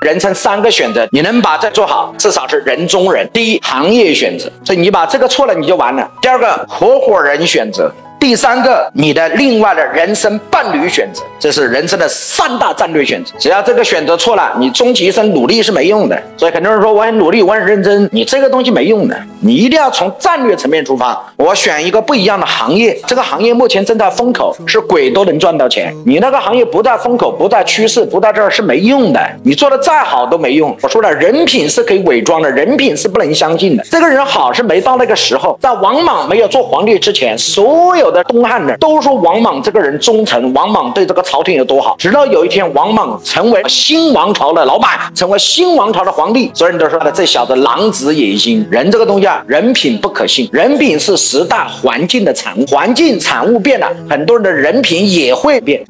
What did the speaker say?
人生三个选择，你能把这做好，至少是人中人。第一，行业选择，所以你把这个错了，你就完了。第二个，合伙人选择。第三个，你的另外的人生伴侣选择，这是人生的三大战略选择。只要这个选择错了，你终其一生努力是没用的。所以很多人说我很努力，我很认真，你这个东西没用的。你一定要从战略层面出发。我选一个不一样的行业，这个行业目前正在风口，是鬼都能赚到钱。你那个行业不在风口，不在趋势，不在这儿是没用的。你做的再好都没用。我说了，人品是可以伪装的，人品是不能相信的。这个人好是没到那个时候，在王莽没有做皇帝之前，所有。的东汉人都说王莽这个人忠诚，王莽对这个朝廷有多好。直到有一天，王莽成为新王朝的老板，成为新王朝的皇帝，所有人都说他这小子狼子野心。人这个东西啊，人品不可信，人品是时大环境的产物，环境产物变了，很多人的人品也会变。